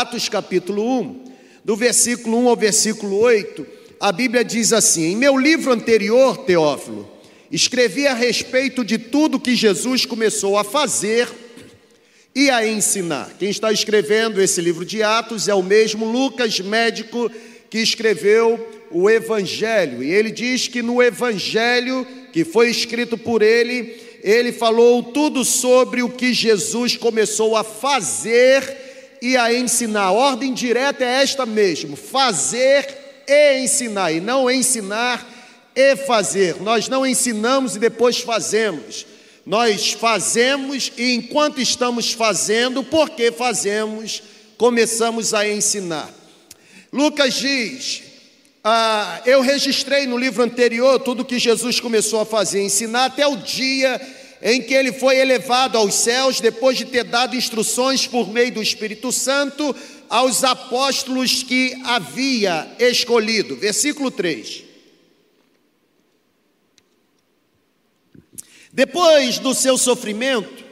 Atos capítulo 1, do versículo 1 ao versículo 8, a Bíblia diz assim: Em meu livro anterior, Teófilo, escrevi a respeito de tudo que Jesus começou a fazer e a ensinar. Quem está escrevendo esse livro de Atos é o mesmo Lucas, médico, que escreveu o Evangelho. E ele diz que no Evangelho, que foi escrito por ele, ele falou tudo sobre o que Jesus começou a fazer e a ensinar. A ordem direta é esta mesmo: fazer e ensinar, e não ensinar e fazer. Nós não ensinamos e depois fazemos. Nós fazemos e enquanto estamos fazendo, porque fazemos, começamos a ensinar. Lucas diz: ah, Eu registrei no livro anterior tudo que Jesus começou a fazer, ensinar até o dia em que ele foi elevado aos céus, depois de ter dado instruções por meio do Espírito Santo aos apóstolos que havia escolhido. Versículo 3. Depois do seu sofrimento,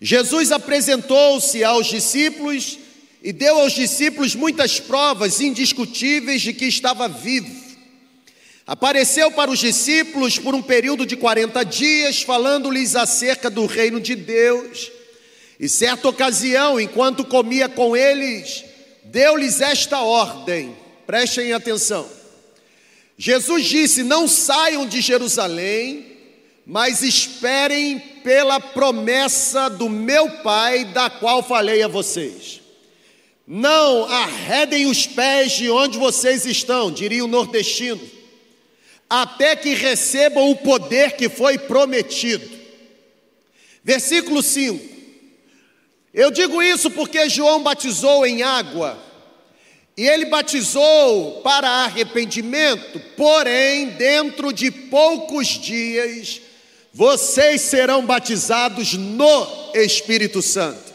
Jesus apresentou-se aos discípulos e deu aos discípulos muitas provas indiscutíveis de que estava vivo. Apareceu para os discípulos por um período de 40 dias, falando-lhes acerca do reino de Deus. E certa ocasião, enquanto comia com eles, deu-lhes esta ordem: prestem atenção. Jesus disse: Não saiam de Jerusalém, mas esperem pela promessa do meu Pai, da qual falei a vocês. Não arredem os pés de onde vocês estão, diria o nordestino, até que recebam o poder que foi prometido. Versículo 5. Eu digo isso porque João batizou em água, e ele batizou para arrependimento, porém, dentro de poucos dias, vocês serão batizados no Espírito Santo.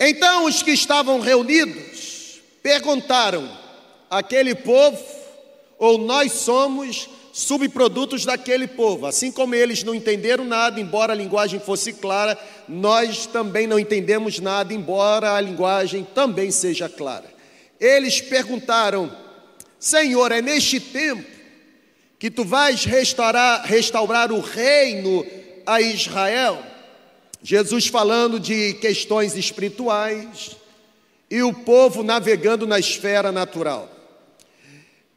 Então os que estavam reunidos perguntaram: aquele povo, ou nós somos subprodutos daquele povo? Assim como eles não entenderam nada, embora a linguagem fosse clara, nós também não entendemos nada, embora a linguagem também seja clara. Eles perguntaram: Senhor, é neste tempo que tu vais restaurar, restaurar o reino a Israel. Jesus falando de questões espirituais e o povo navegando na esfera natural.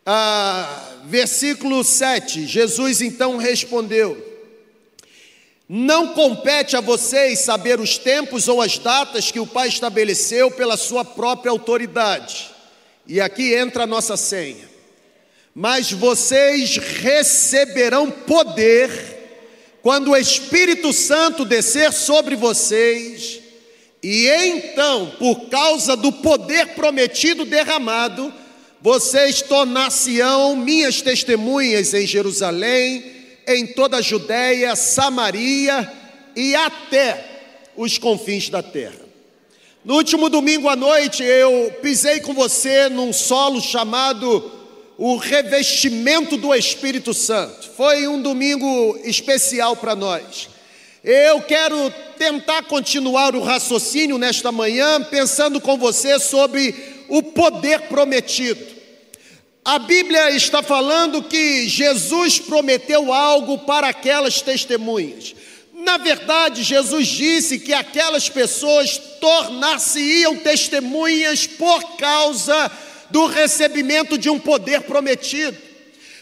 Ah, versículo 7, Jesus então respondeu: Não compete a vocês saber os tempos ou as datas que o Pai estabeleceu pela sua própria autoridade. E aqui entra a nossa senha mas vocês receberão poder quando o Espírito Santo descer sobre vocês, e então, por causa do poder prometido derramado, vocês tornar-se-ão minhas testemunhas em Jerusalém, em toda a Judéia, Samaria e até os confins da terra. No último domingo à noite, eu pisei com você num solo chamado o revestimento do Espírito Santo. Foi um domingo especial para nós. Eu quero tentar continuar o raciocínio nesta manhã, pensando com você sobre o poder prometido. A Bíblia está falando que Jesus prometeu algo para aquelas testemunhas. Na verdade, Jesus disse que aquelas pessoas tornar-se-iam testemunhas por causa do recebimento de um poder prometido.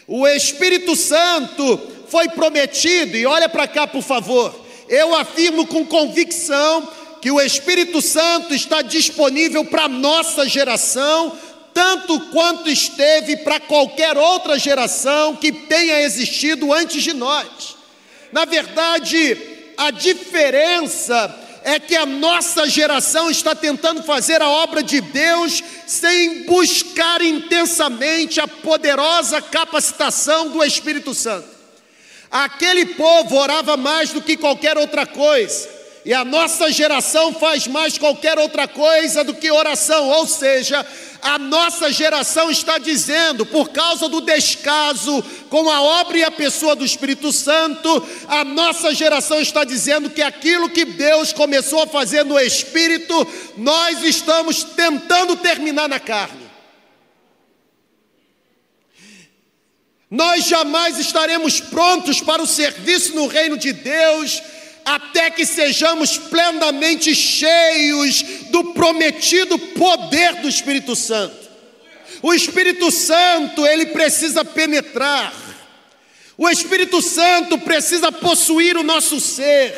O Espírito Santo foi prometido, e olha para cá, por favor. Eu afirmo com convicção que o Espírito Santo está disponível para a nossa geração, tanto quanto esteve para qualquer outra geração que tenha existido antes de nós. Na verdade, a diferença é que a nossa geração está tentando fazer a obra de Deus sem buscar intensamente a poderosa capacitação do Espírito Santo. Aquele povo orava mais do que qualquer outra coisa, E a nossa geração faz mais qualquer outra coisa do que oração, ou seja, a nossa geração está dizendo, por causa do descaso com a obra e a pessoa do Espírito Santo, a nossa geração está dizendo que aquilo que Deus começou a fazer no Espírito, nós estamos tentando terminar na carne. Nós jamais estaremos prontos para o serviço no reino de Deus até que sejamos plenamente cheios do prometido poder do Espírito Santo. O Espírito Santo, ele precisa penetrar. O Espírito Santo precisa possuir o nosso ser.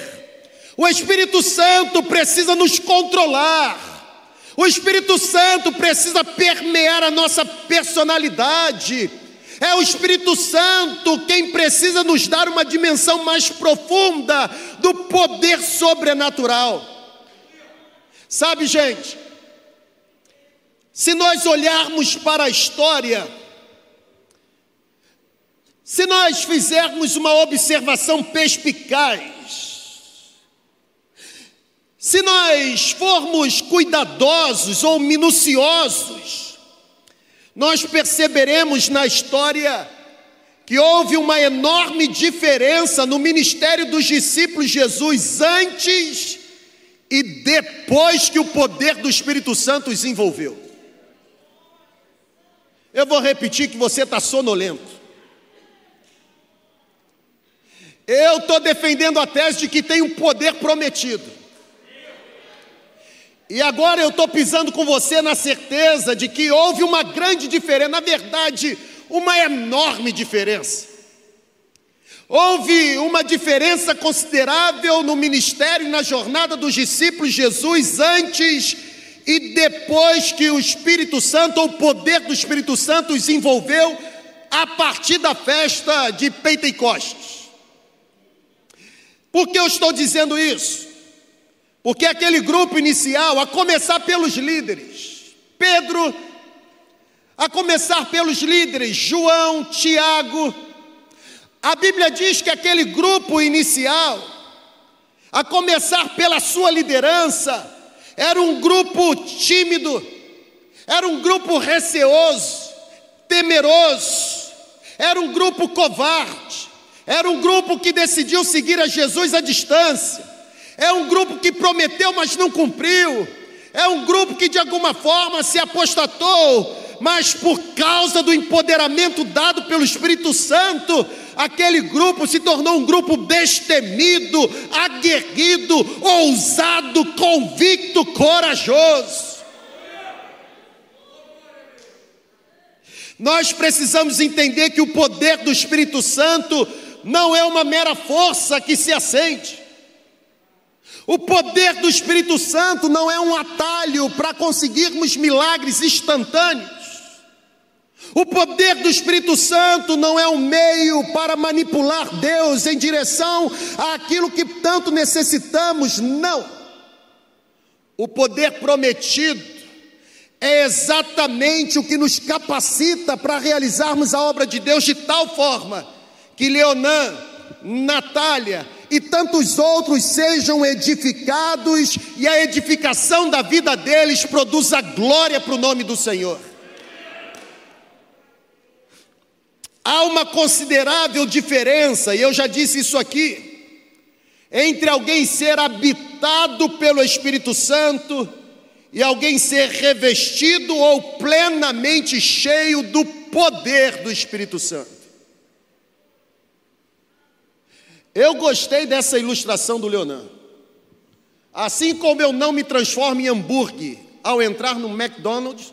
O Espírito Santo precisa nos controlar. O Espírito Santo precisa permear a nossa personalidade. É o Espírito Santo quem precisa nos dar uma dimensão mais profunda do poder sobrenatural. Sabe, gente, se nós olharmos para a história, se nós fizermos uma observação perspicaz, se nós formos cuidadosos ou minuciosos, nós perceberemos na história que houve uma enorme diferença no ministério dos discípulos de Jesus antes e depois que o poder do Espírito Santo os envolveu. Eu vou repetir que você está sonolento. Eu estou defendendo a tese de que tem um poder prometido. E agora eu estou pisando com você na certeza de que houve uma grande diferença, na verdade, uma enorme diferença. Houve uma diferença considerável no ministério e na jornada dos discípulos Jesus antes e depois que o Espírito Santo, o poder do Espírito Santo, os envolveu a partir da festa de Pentecostes. Por que eu estou dizendo isso? Porque aquele grupo inicial, a começar pelos líderes, Pedro, a começar pelos líderes, João, Tiago, a Bíblia diz que aquele grupo inicial, a começar pela sua liderança, era um grupo tímido, era um grupo receoso, temeroso, era um grupo covarde, era um grupo que decidiu seguir a Jesus à distância. É um grupo que prometeu, mas não cumpriu. É um grupo que de alguma forma se apostatou, mas por causa do empoderamento dado pelo Espírito Santo, aquele grupo se tornou um grupo destemido, aguerrido, ousado, convicto, corajoso. Nós precisamos entender que o poder do Espírito Santo não é uma mera força que se acende. O poder do Espírito Santo não é um atalho para conseguirmos milagres instantâneos. O poder do Espírito Santo não é um meio para manipular Deus em direção àquilo que tanto necessitamos, não. O poder prometido é exatamente o que nos capacita para realizarmos a obra de Deus de tal forma que Leonan, Natália e tantos outros sejam edificados e a edificação da vida deles produza glória para o nome do Senhor. Há uma considerável diferença, e eu já disse isso aqui, entre alguém ser habitado pelo Espírito Santo e alguém ser revestido ou plenamente cheio do poder do Espírito Santo. Eu gostei dessa ilustração do Leonan. Assim como eu não me transformo em hambúrguer ao entrar no McDonald's,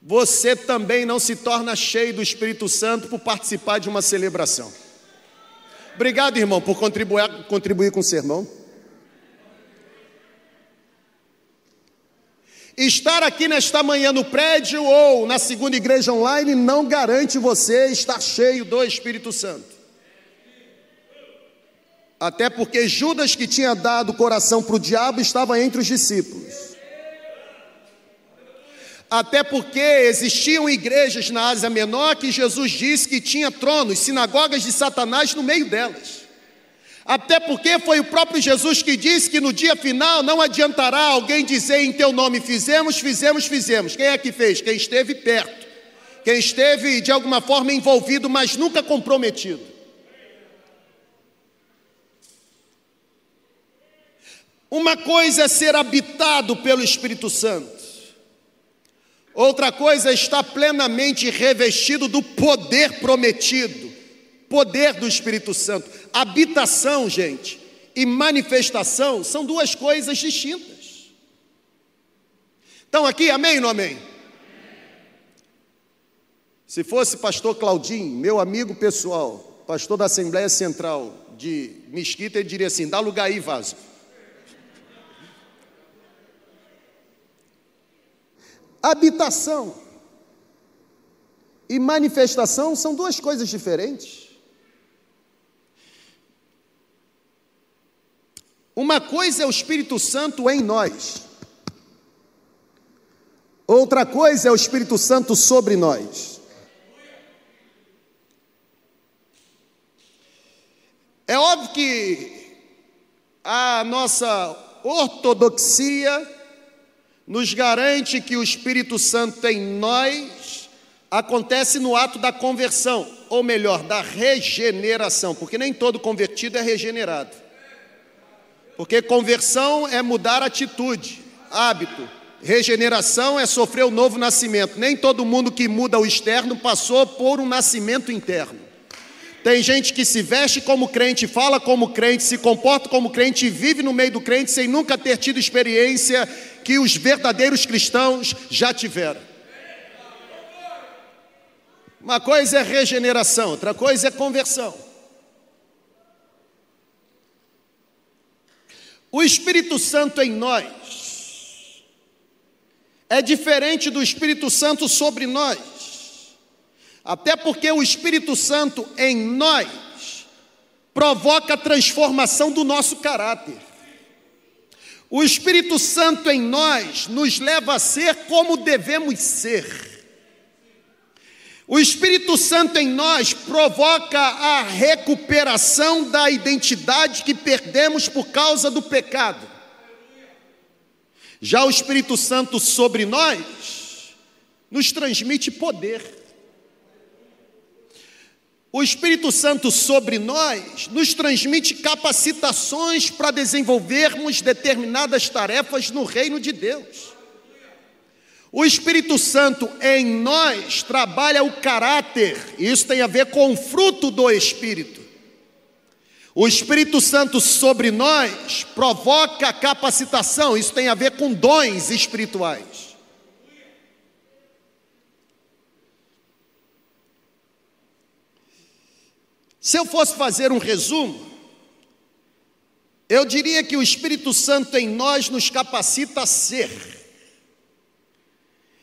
você também não se torna cheio do Espírito Santo por participar de uma celebração. Obrigado, irmão, por contribuir, contribuir com o sermão. Estar aqui nesta manhã no prédio ou na segunda igreja online não garante você estar cheio do Espírito Santo. Até porque Judas, que tinha dado o coração para o diabo, estava entre os discípulos. Até porque existiam igrejas na Ásia Menor que Jesus disse que tinha tronos, sinagogas de Satanás no meio delas. Até porque foi o próprio Jesus que disse que no dia final não adiantará alguém dizer em teu nome: fizemos, fizemos, fizemos. Quem é que fez? Quem esteve perto, quem esteve de alguma forma envolvido, mas nunca comprometido. Uma coisa é ser habitado pelo Espírito Santo, outra coisa é estar plenamente revestido do poder prometido, poder do Espírito Santo. Habitação, gente, e manifestação são duas coisas distintas. Então, aqui, amém ou não amém? Se fosse pastor Claudinho, meu amigo pessoal, pastor da Assembleia Central de Mesquita, ele diria assim: dá lugar aí, vaso. Habitação e manifestação são duas coisas diferentes. Uma coisa é o Espírito Santo em nós, outra coisa é o Espírito Santo sobre nós. É óbvio que a nossa ortodoxia nos garante que o Espírito Santo em nós acontece no ato da conversão, ou melhor, da regeneração, porque nem todo convertido é regenerado. Porque conversão é mudar atitude, hábito. Regeneração é sofrer o novo nascimento. Nem todo mundo que muda o externo passou por um nascimento interno. Tem gente que se veste como crente, fala como crente, se comporta como crente e vive no meio do crente sem nunca ter tido experiência que os verdadeiros cristãos já tiveram. Uma coisa é regeneração, outra coisa é conversão. O Espírito Santo em nós é diferente do Espírito Santo sobre nós, até porque o Espírito Santo em nós provoca a transformação do nosso caráter. O Espírito Santo em nós nos leva a ser como devemos ser. O Espírito Santo em nós provoca a recuperação da identidade que perdemos por causa do pecado. Já o Espírito Santo sobre nós nos transmite poder. O Espírito Santo sobre nós nos transmite capacitações para desenvolvermos determinadas tarefas no reino de Deus. O Espírito Santo em nós trabalha o caráter, isso tem a ver com o fruto do Espírito. O Espírito Santo sobre nós provoca capacitação, isso tem a ver com dons espirituais. Se eu fosse fazer um resumo, eu diria que o Espírito Santo em nós nos capacita a ser,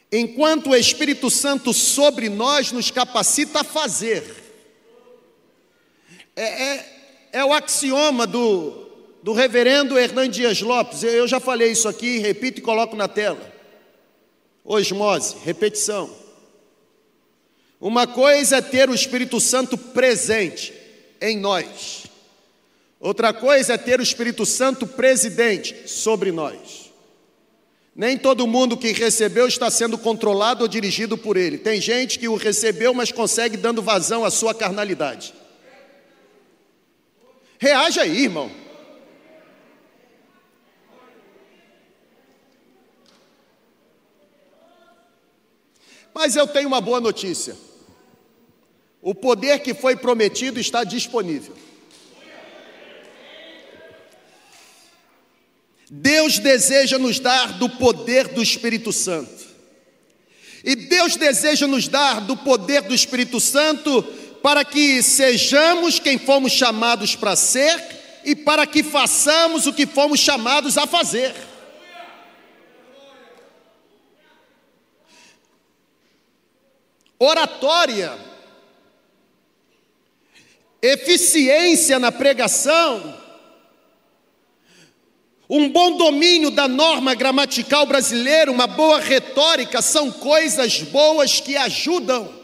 enquanto o Espírito Santo sobre nós nos capacita a fazer. É, é, é o axioma do, do reverendo Hernandes Dias Lopes, eu já falei isso aqui, repito e coloco na tela. Osmose, repetição. Uma coisa é ter o Espírito Santo presente em nós, outra coisa é ter o Espírito Santo presidente sobre nós. Nem todo mundo que recebeu está sendo controlado ou dirigido por ele. Tem gente que o recebeu, mas consegue dando vazão à sua carnalidade. Reaja aí, irmão. Mas eu tenho uma boa notícia. O poder que foi prometido está disponível. Deus deseja nos dar do poder do Espírito Santo. E Deus deseja nos dar do poder do Espírito Santo para que sejamos quem fomos chamados para ser e para que façamos o que fomos chamados a fazer. Oratória eficiência na pregação, um bom domínio da norma gramatical brasileira, uma boa retórica, são coisas boas que ajudam.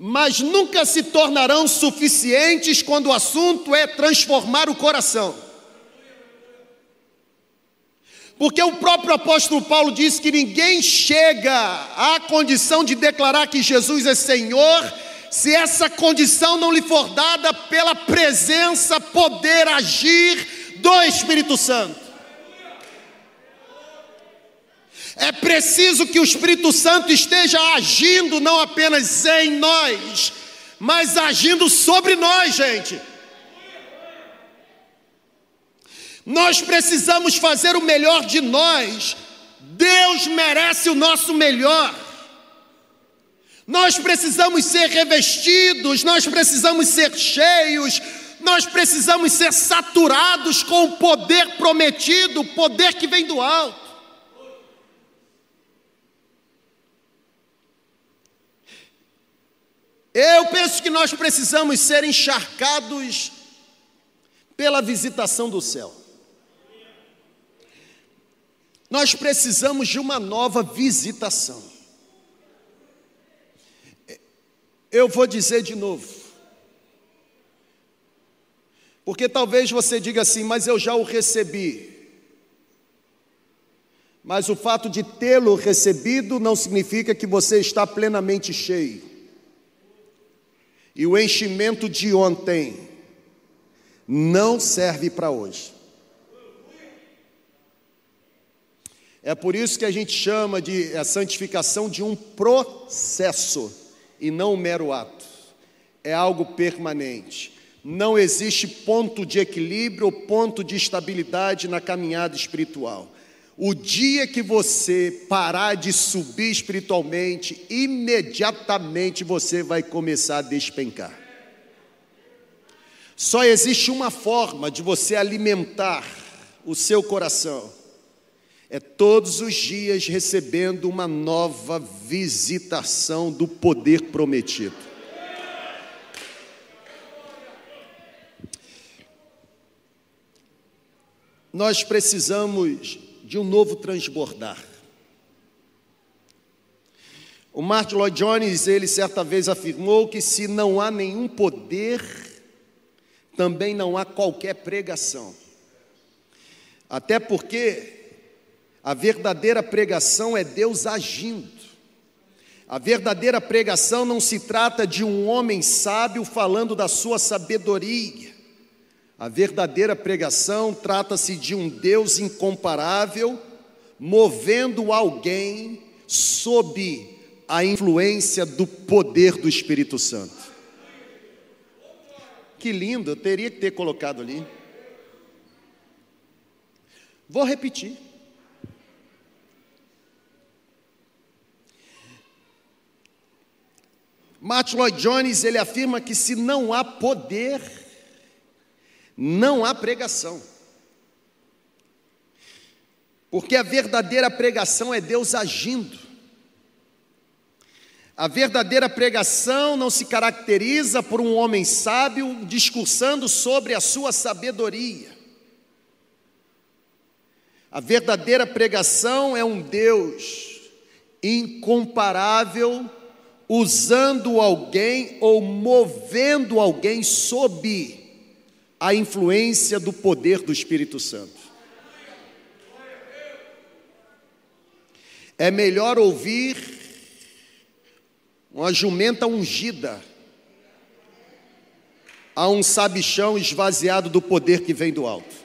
mas nunca se tornarão suficientes quando o assunto é transformar o coração. Porque o próprio apóstolo Paulo diz que ninguém chega à condição de declarar que Jesus é Senhor, se essa condição não lhe for dada pela presença, poder, agir do Espírito Santo. É preciso que o Espírito Santo esteja agindo não apenas em nós, mas agindo sobre nós, gente. Nós precisamos fazer o melhor de nós. Deus merece o nosso melhor. Nós precisamos ser revestidos, nós precisamos ser cheios, nós precisamos ser saturados com o poder prometido, o poder que vem do alto. Eu penso que nós precisamos ser encharcados pela visitação do céu. Nós precisamos de uma nova visitação. Eu vou dizer de novo. Porque talvez você diga assim, mas eu já o recebi. Mas o fato de tê-lo recebido não significa que você está plenamente cheio. E o enchimento de ontem não serve para hoje. É por isso que a gente chama de a santificação de um processo e não um mero ato. É algo permanente. Não existe ponto de equilíbrio ou ponto de estabilidade na caminhada espiritual. O dia que você parar de subir espiritualmente, imediatamente você vai começar a despencar. Só existe uma forma de você alimentar o seu coração: é todos os dias recebendo uma nova visitação do poder prometido. Nós precisamos de um novo transbordar. O Martin Lloyd Jones, ele certa vez afirmou que se não há nenhum poder, também não há qualquer pregação. Até porque a verdadeira pregação é Deus agindo. A verdadeira pregação não se trata de um homem sábio falando da sua sabedoria. A verdadeira pregação trata-se de um Deus incomparável, movendo alguém sob a influência do poder do Espírito Santo. Que lindo, eu teria que ter colocado ali. Vou repetir. Martin Lloyd Jones, ele afirma que se não há poder, não há pregação. Porque a verdadeira pregação é Deus agindo. A verdadeira pregação não se caracteriza por um homem sábio discursando sobre a sua sabedoria. A verdadeira pregação é um Deus incomparável, usando alguém ou movendo alguém sob a influência do poder do Espírito Santo. É melhor ouvir uma jumenta ungida a um sabichão esvaziado do poder que vem do alto.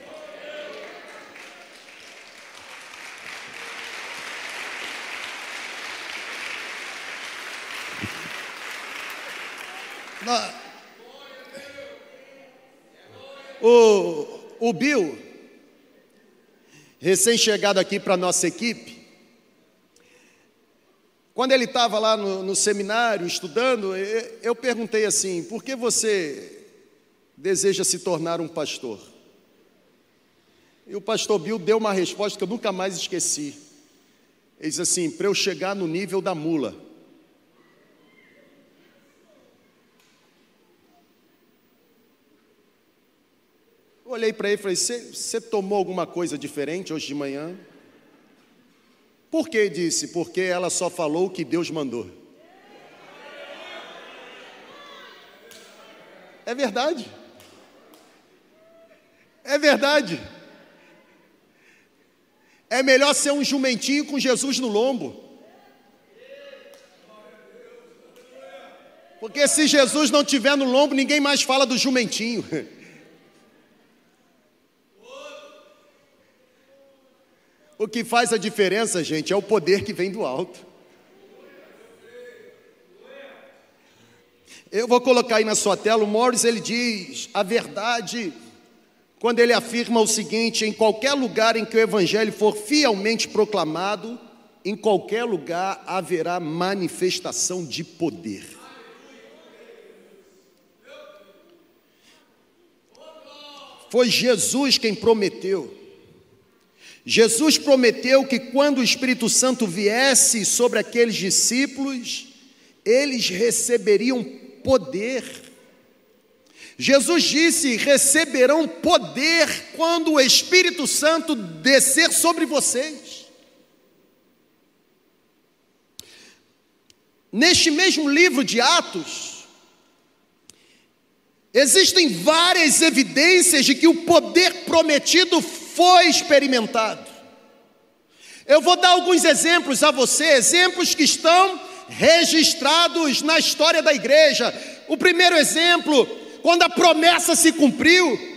Na, o, o Bill, recém-chegado aqui para a nossa equipe, quando ele estava lá no, no, seminário estudando, eu perguntei assim: por que você deseja se tornar um pastor? E o pastor Bill deu uma resposta que eu nunca mais esqueci. Ele diz assim: para eu chegar no nível da mula. Olhei para ele e falei: Você tomou alguma coisa diferente hoje de manhã? Por que disse? Porque ela só falou o que Deus mandou. É verdade. É verdade. É melhor ser um jumentinho com Jesus no lombo. Porque se Jesus não tiver no lombo, ninguém mais fala do jumentinho. O que faz a diferença, gente, é o poder que vem do alto. Eu vou colocar aí na sua tela, o Morris ele diz a verdade quando ele afirma o seguinte: em qualquer lugar em que o evangelho for fielmente proclamado, em qualquer lugar haverá manifestação de poder. Foi Jesus quem prometeu. Jesus prometeu que quando o Espírito Santo viesse sobre aqueles discípulos, eles receberiam poder. Jesus disse: receberão poder quando o Espírito Santo descer sobre vocês. Neste mesmo livro de Atos, existem várias evidências de que o poder prometido foi experimentado. Eu vou dar alguns exemplos a você, exemplos que estão registrados na história da igreja. O primeiro exemplo, quando a promessa se cumpriu,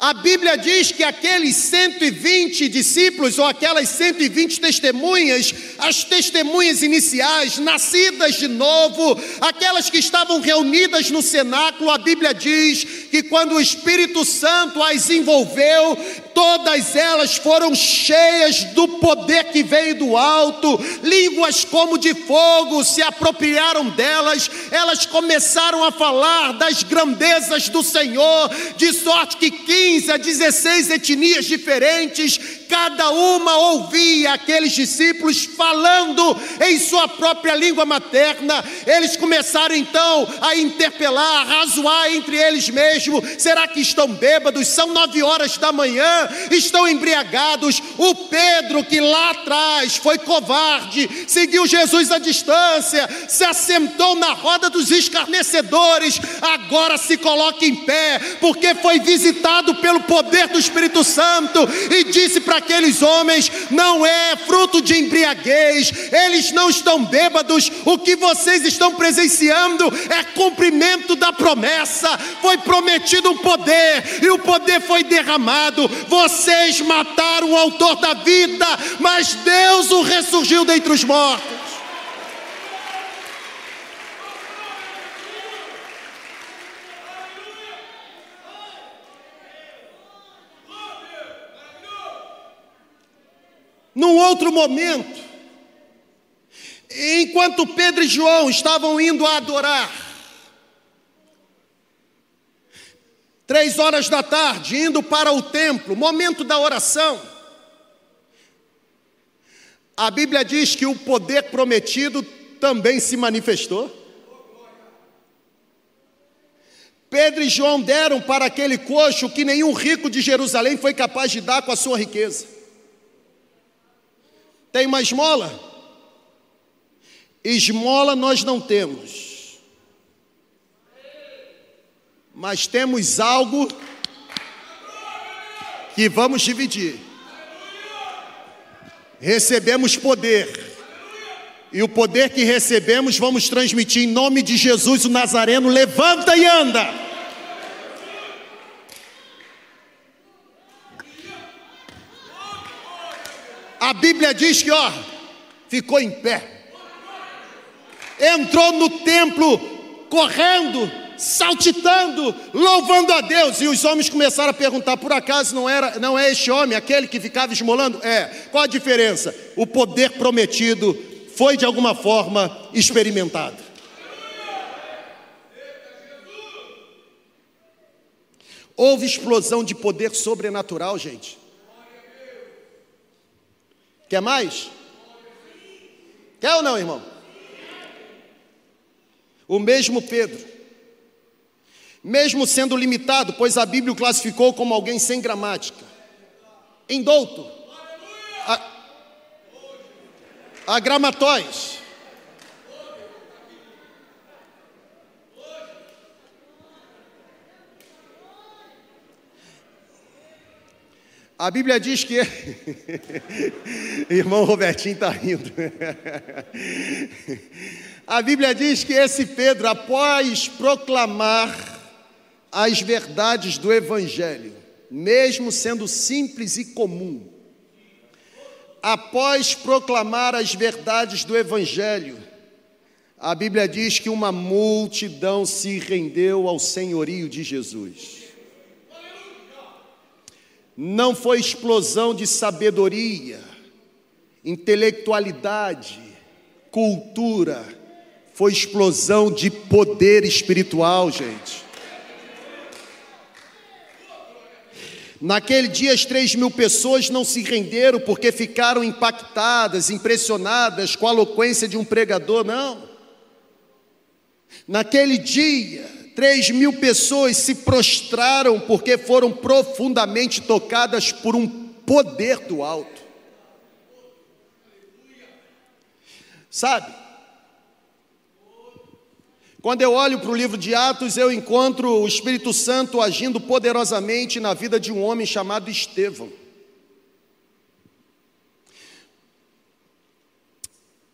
a Bíblia diz que aqueles 120 discípulos, ou aquelas 120 testemunhas, as testemunhas iniciais, nascidas de novo, aquelas que estavam reunidas no cenáculo, a Bíblia diz que quando o Espírito Santo as envolveu, todas elas foram cheias do poder que veio do alto, línguas como de fogo se apropriaram delas, elas começaram a falar das grandezas do Senhor, de sorte que 15 a 16 etnias diferentes, cada uma ouvia aqueles discípulos falando em sua própria língua materna. Eles começaram então a interpelar, a razoar entre eles mesmos: será que estão bêbados? São nove horas da manhã, estão embriagados. O Pedro, que lá atrás foi covarde, seguiu Jesus à distância, se assentou na roda dos escarnecedores, agora se coloca em pé, porque foi visitado pelo poder do Espírito Santo e disse para aqueles homens: não é fruto de embriaguez, eles não estão bêbados, o que vocês estão presenciando é cumprimento da promessa. Foi prometido um poder e o poder foi derramado. Vocês mataram o autor da vida, mas Deus o ressurgiu dentre os mortos. Num outro momento, enquanto Pedro e João estavam indo a adorar, três horas da tarde, indo para o templo, momento da oração, a Bíblia diz que o poder prometido também se manifestou. Pedro e João deram para aquele coxo que nenhum rico de Jerusalém foi capaz de dar com a sua riqueza. Tem uma esmola? Esmola nós não temos. Mas temos algo que vamos dividir. Recebemos poder. E o poder que recebemos vamos transmitir em nome de Jesus o Nazareno. Levanta e anda. A Bíblia diz que, ó, ficou em pé. Entrou no templo correndo, saltitando, louvando a Deus. E os homens começaram a perguntar: por acaso não era, não é este homem aquele que ficava esmolando? É. Qual a diferença? O poder prometido foi de alguma forma experimentado. Houve explosão de poder sobrenatural, gente. Quer mais? Quer ou não, irmão? O mesmo Pedro, mesmo sendo limitado, pois a Bíblia o classificou como alguém sem gramática, indouto, a, a Bíblia diz que. Irmão Robertinho está rindo. A Bíblia diz que esse Pedro, após proclamar as verdades do Evangelho, mesmo sendo simples e comum, após proclamar as verdades do Evangelho, a Bíblia diz que uma multidão se rendeu ao senhorio de Jesus. Não foi explosão de sabedoria, intelectualidade, cultura, foi explosão de poder espiritual, gente. Naquele dia, as três mil pessoas não se renderam porque ficaram impactadas, impressionadas com a eloquência de um pregador, não. Naquele dia, três mil pessoas se prostraram porque foram profundamente tocadas por um poder do alto. Sabe? Quando eu olho para o livro de Atos, eu encontro o Espírito Santo agindo poderosamente na vida de um homem chamado Estevão.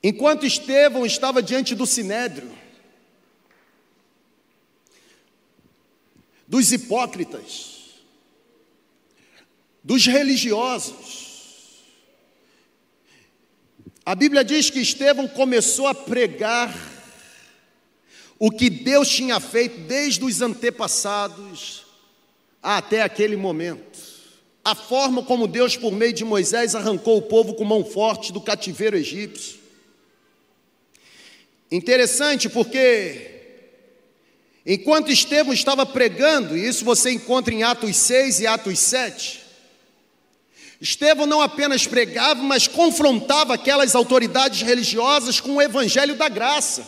Enquanto Estevão estava diante do sinédrio, dos hipócritas, dos religiosos, a Bíblia diz que Estevão começou a pregar o que Deus tinha feito desde os antepassados até aquele momento. A forma como Deus, por meio de Moisés, arrancou o povo com mão forte do cativeiro egípcio. Interessante porque, enquanto Estevão estava pregando, e isso você encontra em Atos 6 e Atos 7, Estevão não apenas pregava, mas confrontava aquelas autoridades religiosas com o evangelho da graça.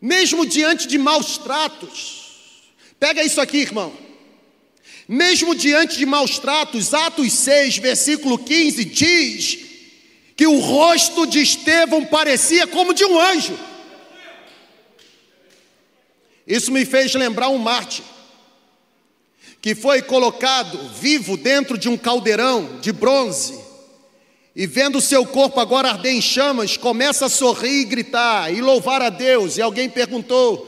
Mesmo diante de maus tratos, pega isso aqui, irmão. Mesmo diante de maus tratos, Atos 6, versículo 15 diz que o rosto de Estevão parecia como de um anjo. Isso me fez lembrar um Marte que foi colocado vivo dentro de um caldeirão de bronze e vendo seu corpo agora arder em chamas, começa a sorrir e gritar e louvar a Deus. E alguém perguntou: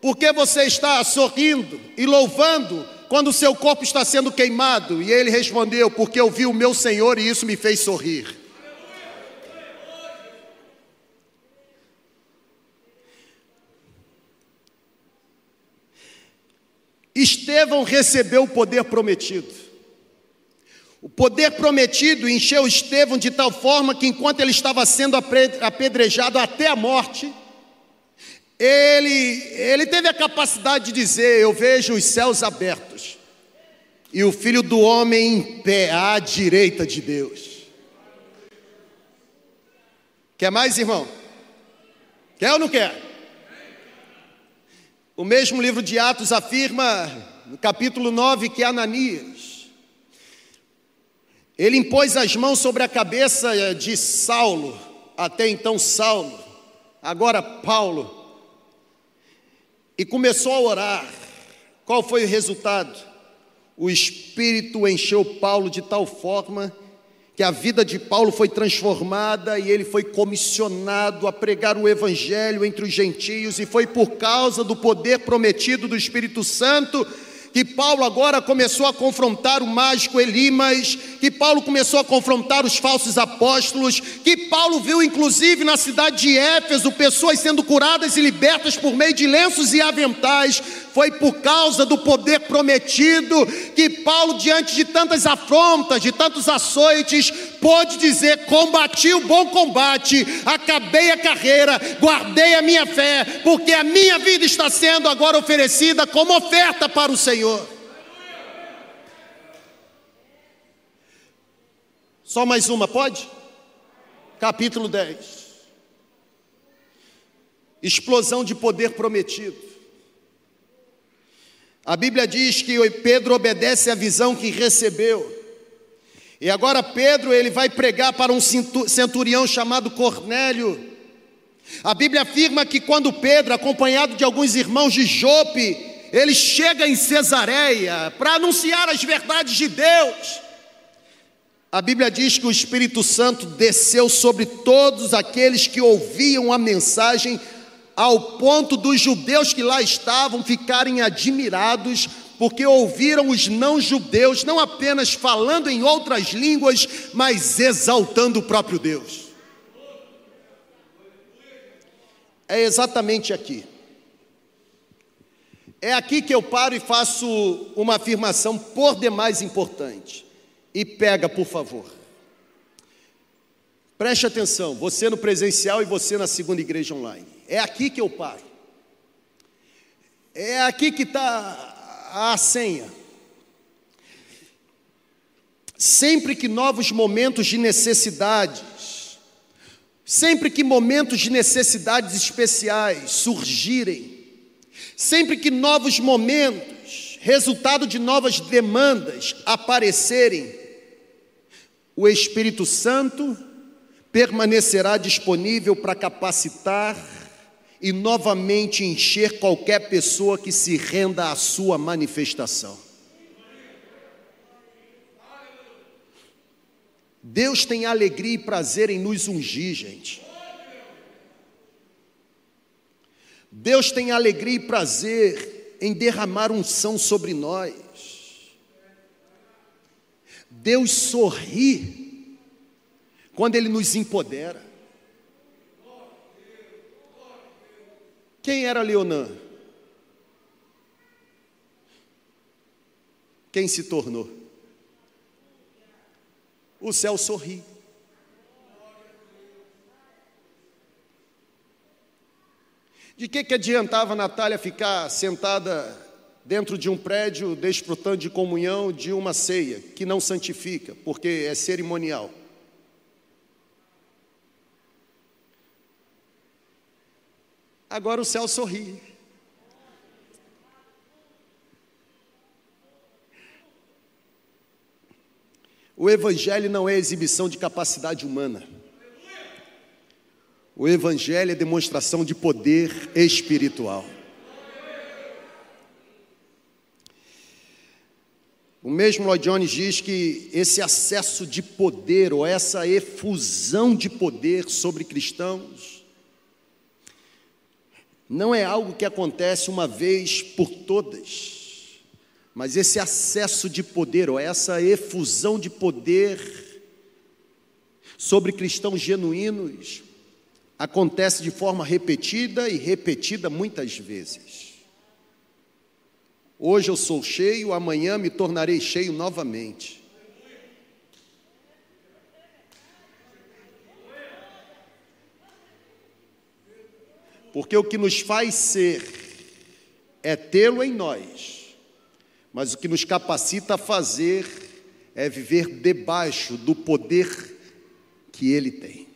por que você está sorrindo e louvando quando seu corpo está sendo queimado? E ele respondeu: porque eu vi o meu Senhor e isso me fez sorrir. Estevão recebeu o poder prometido. O poder prometido encheu Estevão de tal forma que, enquanto ele estava sendo apedrejado até a morte, ele, ele teve a capacidade de dizer: Eu vejo os céus abertos e o filho do homem em pé à direita de Deus. Quer mais, irmão? Quer ou não quer? O mesmo livro de Atos afirma, no capítulo 9, que Ananias ele impôs as mãos sobre a cabeça eh, de Saulo, até então Saulo, agora Paulo, e começou a orar. Qual foi o resultado? O Espírito encheu Paulo de tal forma que a vida de Paulo foi transformada e ele foi comissionado a pregar o Evangelho entre os gentios, e foi por causa do poder prometido do Espírito Santo que Paulo agora começou a confrontar o mágico Elimas, que Paulo começou a confrontar os falsos apóstolos, que Paulo viu inclusive na cidade de Éfeso pessoas sendo curadas e libertas por meio de lenços e aventais. Foi por causa do poder prometido que Paulo, diante de tantas afrontas, de tantos açoites, pôde dizer: Combati o bom combate, acabei a carreira, guardei a minha fé, porque a minha vida está sendo agora oferecida como oferta para o Senhor. Só mais uma, pode? Capítulo 10. Explosão de poder prometido. A Bíblia diz que Pedro obedece à visão que recebeu. E agora Pedro, ele vai pregar para um centurião chamado Cornélio. A Bíblia afirma que quando Pedro, acompanhado de alguns irmãos de Jope, ele chega em Cesareia para anunciar as verdades de Deus. A Bíblia diz que o Espírito Santo desceu sobre todos aqueles que ouviam a mensagem, ao ponto dos judeus que lá estavam ficarem admirados, porque ouviram os não-judeus não apenas falando em outras línguas, mas exaltando o próprio Deus. É exatamente aqui. É aqui que eu paro e faço uma afirmação por demais importante. E pega, por favor. Preste atenção, você no presencial e você na segunda igreja online. É aqui que eu paro. É aqui que está a senha. Sempre que novos momentos de necessidades, sempre que momentos de necessidades especiais surgirem, Sempre que novos momentos, resultado de novas demandas aparecerem, o Espírito Santo permanecerá disponível para capacitar e novamente encher qualquer pessoa que se renda à sua manifestação. Deus tem alegria e prazer em nos ungir, gente. Deus tem alegria e prazer em derramar unção sobre nós. Deus sorri quando Ele nos empodera. Quem era Leonã? Quem se tornou? O céu sorri. De que, que adiantava Natália ficar sentada dentro de um prédio, desfrutando de comunhão de uma ceia que não santifica, porque é cerimonial? Agora o céu sorri. O Evangelho não é exibição de capacidade humana. O Evangelho é demonstração de poder espiritual. O mesmo Lloyd Jones diz que esse acesso de poder, ou essa efusão de poder sobre cristãos, não é algo que acontece uma vez por todas, mas esse acesso de poder, ou essa efusão de poder sobre cristãos genuínos, acontece de forma repetida e repetida muitas vezes. Hoje eu sou cheio, amanhã me tornarei cheio novamente. Porque o que nos faz ser é tê-lo em nós, mas o que nos capacita a fazer é viver debaixo do poder que ele tem.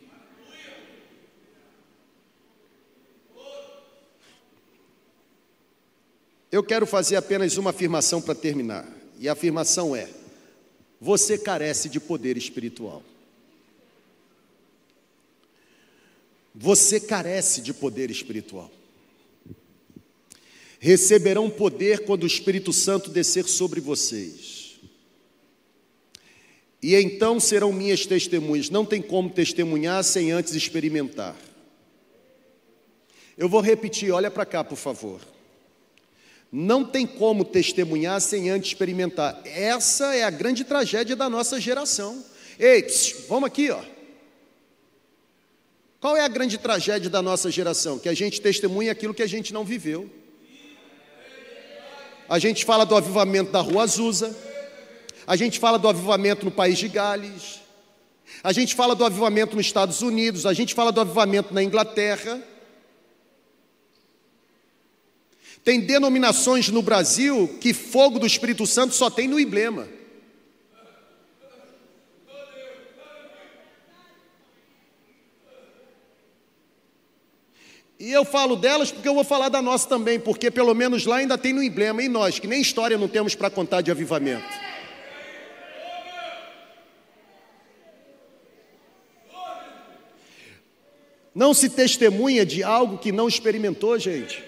Eu quero fazer apenas uma afirmação para terminar. E a afirmação é: você carece de poder espiritual. Você carece de poder espiritual. Receberão poder quando o Espírito Santo descer sobre vocês. E então serão minhas testemunhas. Não tem como testemunhar sem antes experimentar. Eu vou repetir, olha para cá, por favor. Não tem como testemunhar sem antes experimentar. Essa é a grande tragédia da nossa geração. Ei, psiu, vamos aqui, ó. Qual é a grande tragédia da nossa geração? Que a gente testemunha aquilo que a gente não viveu. A gente fala do avivamento da Rua Azusa. A gente fala do avivamento no país de Gales. A gente fala do avivamento nos Estados Unidos. A gente fala do avivamento na Inglaterra. Tem denominações no Brasil que fogo do Espírito Santo só tem no emblema. E eu falo delas porque eu vou falar da nossa também, porque pelo menos lá ainda tem no emblema, e nós, que nem história não temos para contar de avivamento. Não se testemunha de algo que não experimentou, gente.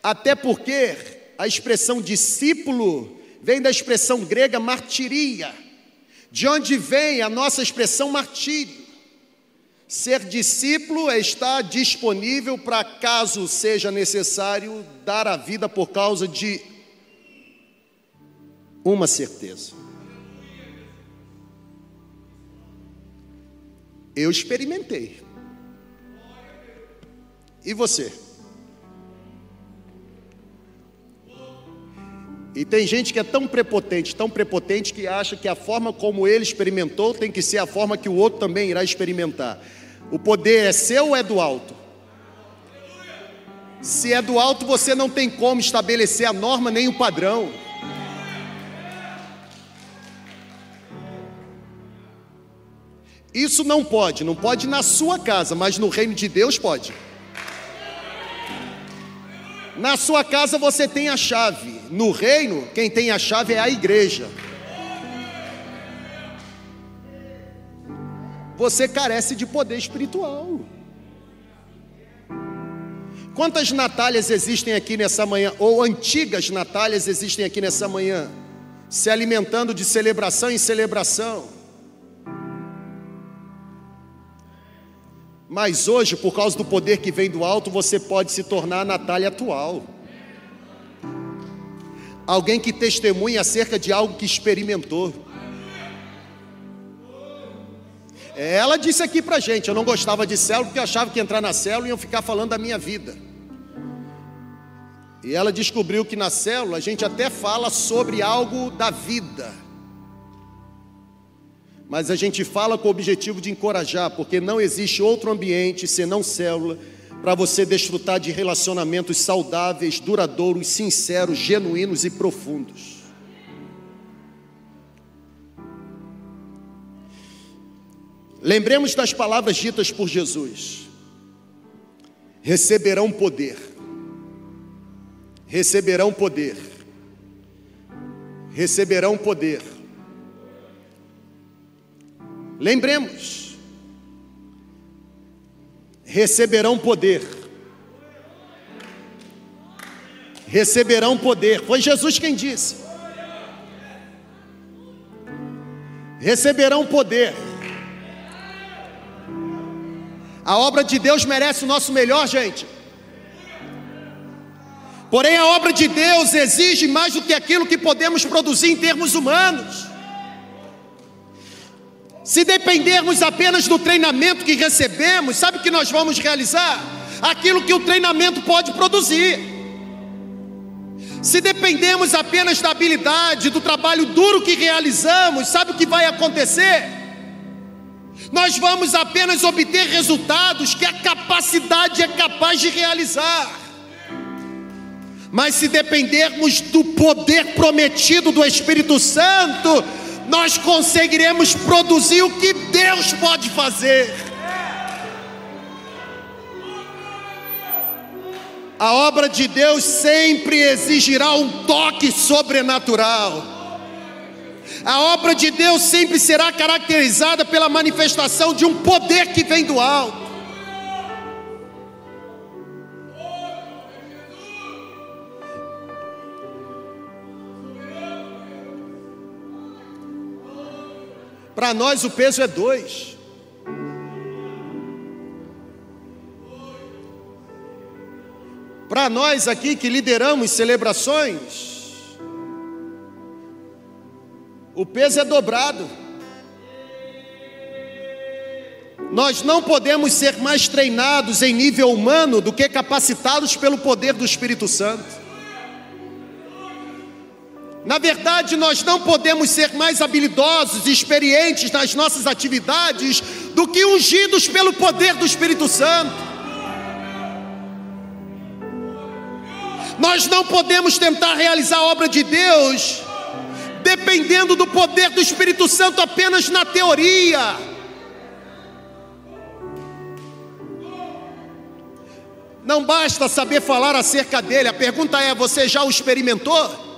Até porque a expressão discípulo vem da expressão grega martiria, de onde vem a nossa expressão martírio. Ser discípulo é estar disponível para, caso seja necessário, dar a vida por causa de uma certeza. Eu experimentei. E você? E tem gente que é tão prepotente, tão prepotente, que acha que a forma como ele experimentou tem que ser a forma que o outro também irá experimentar. O poder é seu ou é do alto? Se é do alto, você não tem como estabelecer a norma nem o padrão. Isso não pode, não pode na sua casa, mas no reino de Deus pode. Na sua casa você tem a chave, no reino, quem tem a chave é a igreja. Você carece de poder espiritual. Quantas Natálias existem aqui nessa manhã, ou antigas Natálias existem aqui nessa manhã, se alimentando de celebração em celebração? Mas hoje, por causa do poder que vem do alto, você pode se tornar a Natália atual. Alguém que testemunha acerca de algo que experimentou. Ela disse aqui pra gente, eu não gostava de célula porque achava que entrar na célula iam ficar falando da minha vida. E ela descobriu que na célula a gente até fala sobre algo da vida mas a gente fala com o objetivo de encorajar, porque não existe outro ambiente senão célula para você desfrutar de relacionamentos saudáveis, duradouros, sinceros, genuínos e profundos. Lembremos das palavras ditas por Jesus: receberão poder, receberão poder, receberão poder Lembremos, receberão poder. Receberão poder. Foi Jesus quem disse. Receberão poder. A obra de Deus merece o nosso melhor, gente. Porém, a obra de Deus exige mais do que aquilo que podemos produzir em termos humanos. Se dependermos apenas do treinamento que recebemos, sabe o que nós vamos realizar? Aquilo que o treinamento pode produzir. Se dependermos apenas da habilidade, do trabalho duro que realizamos, sabe o que vai acontecer? Nós vamos apenas obter resultados que a capacidade é capaz de realizar. Mas se dependermos do poder prometido do Espírito Santo, nós conseguiremos produzir o que Deus pode fazer. A obra de Deus sempre exigirá um toque sobrenatural. A obra de Deus sempre será caracterizada pela manifestação de um poder que vem do alto. Para nós o peso é dois. Para nós aqui que lideramos celebrações, o peso é dobrado. Nós não podemos ser mais treinados em nível humano do que capacitados pelo poder do Espírito Santo. Na verdade, nós não podemos ser mais habilidosos e experientes nas nossas atividades do que ungidos pelo poder do Espírito Santo. Nós não podemos tentar realizar a obra de Deus dependendo do poder do Espírito Santo apenas na teoria. Não basta saber falar acerca dele, a pergunta é: você já o experimentou?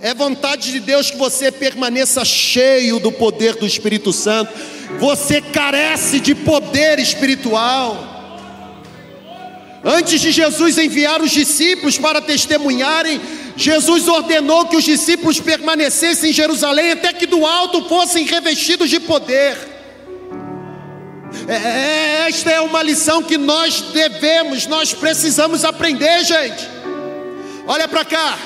É vontade de Deus que você permaneça cheio do poder do Espírito Santo. Você carece de poder espiritual. Antes de Jesus enviar os discípulos para testemunharem, Jesus ordenou que os discípulos permanecessem em Jerusalém até que do alto fossem revestidos de poder. É, esta é uma lição que nós devemos, nós precisamos aprender, gente. Olha para cá,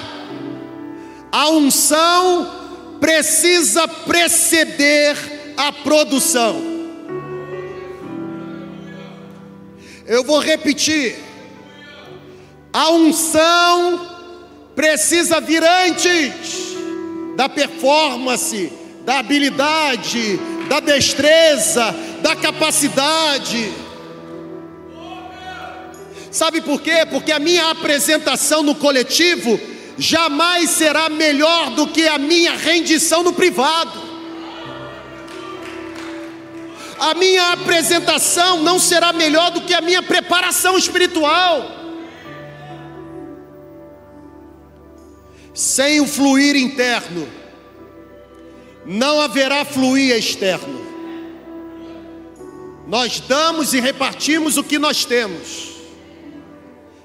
a unção precisa preceder a produção. Eu vou repetir. A unção precisa vir antes da performance, da habilidade, da destreza, da capacidade. Sabe por quê? Porque a minha apresentação no coletivo jamais será melhor do que a minha rendição no privado. A minha apresentação não será melhor do que a minha preparação espiritual. Sem o fluir interno, não haverá fluir externo. Nós damos e repartimos o que nós temos.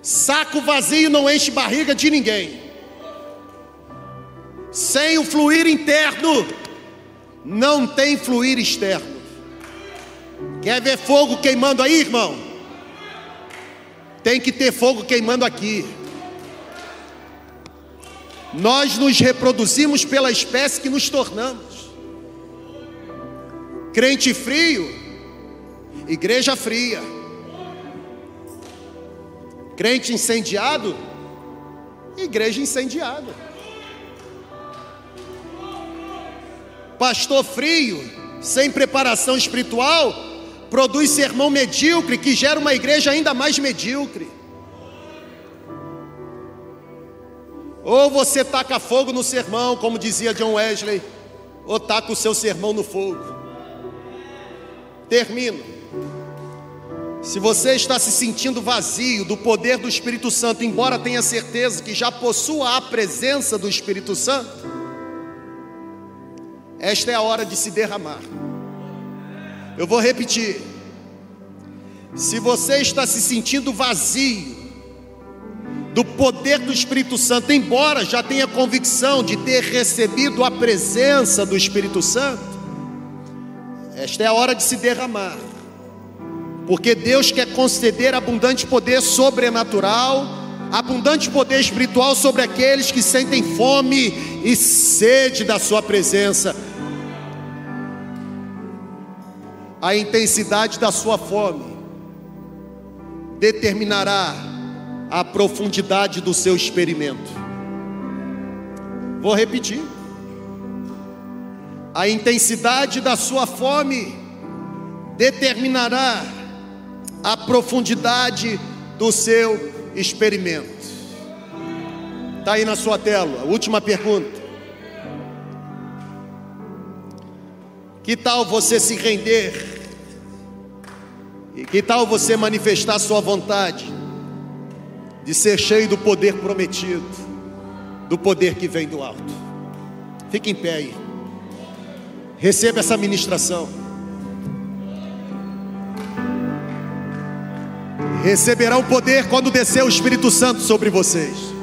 Saco vazio não enche barriga de ninguém. Sem o fluir interno, não tem fluir externo. Quer ver fogo queimando aí, irmão? Tem que ter fogo queimando aqui. Nós nos reproduzimos pela espécie que nos tornamos. Crente frio, igreja fria. Crente incendiado, igreja incendiada. Pastor frio, sem preparação espiritual, produz sermão medíocre que gera uma igreja ainda mais medíocre. Ou você taca fogo no sermão, como dizia John Wesley, ou taca o seu sermão no fogo. Termino. Se você está se sentindo vazio do poder do Espírito Santo, embora tenha certeza que já possua a presença do Espírito Santo, esta é a hora de se derramar. Eu vou repetir. Se você está se sentindo vazio do poder do Espírito Santo, embora já tenha convicção de ter recebido a presença do Espírito Santo, esta é a hora de se derramar. Porque Deus quer conceder abundante poder sobrenatural, abundante poder espiritual sobre aqueles que sentem fome e sede da Sua presença a intensidade da sua fome determinará a profundidade do seu experimento. Vou repetir. A intensidade da sua fome determinará a profundidade do seu experimento. Está aí na sua tela, última pergunta. Que tal você se render? E que tal você manifestar sua vontade de ser cheio do poder prometido, do poder que vem do alto? Fique em pé aí. Receba essa ministração. Receberá o poder quando descer o Espírito Santo sobre vocês.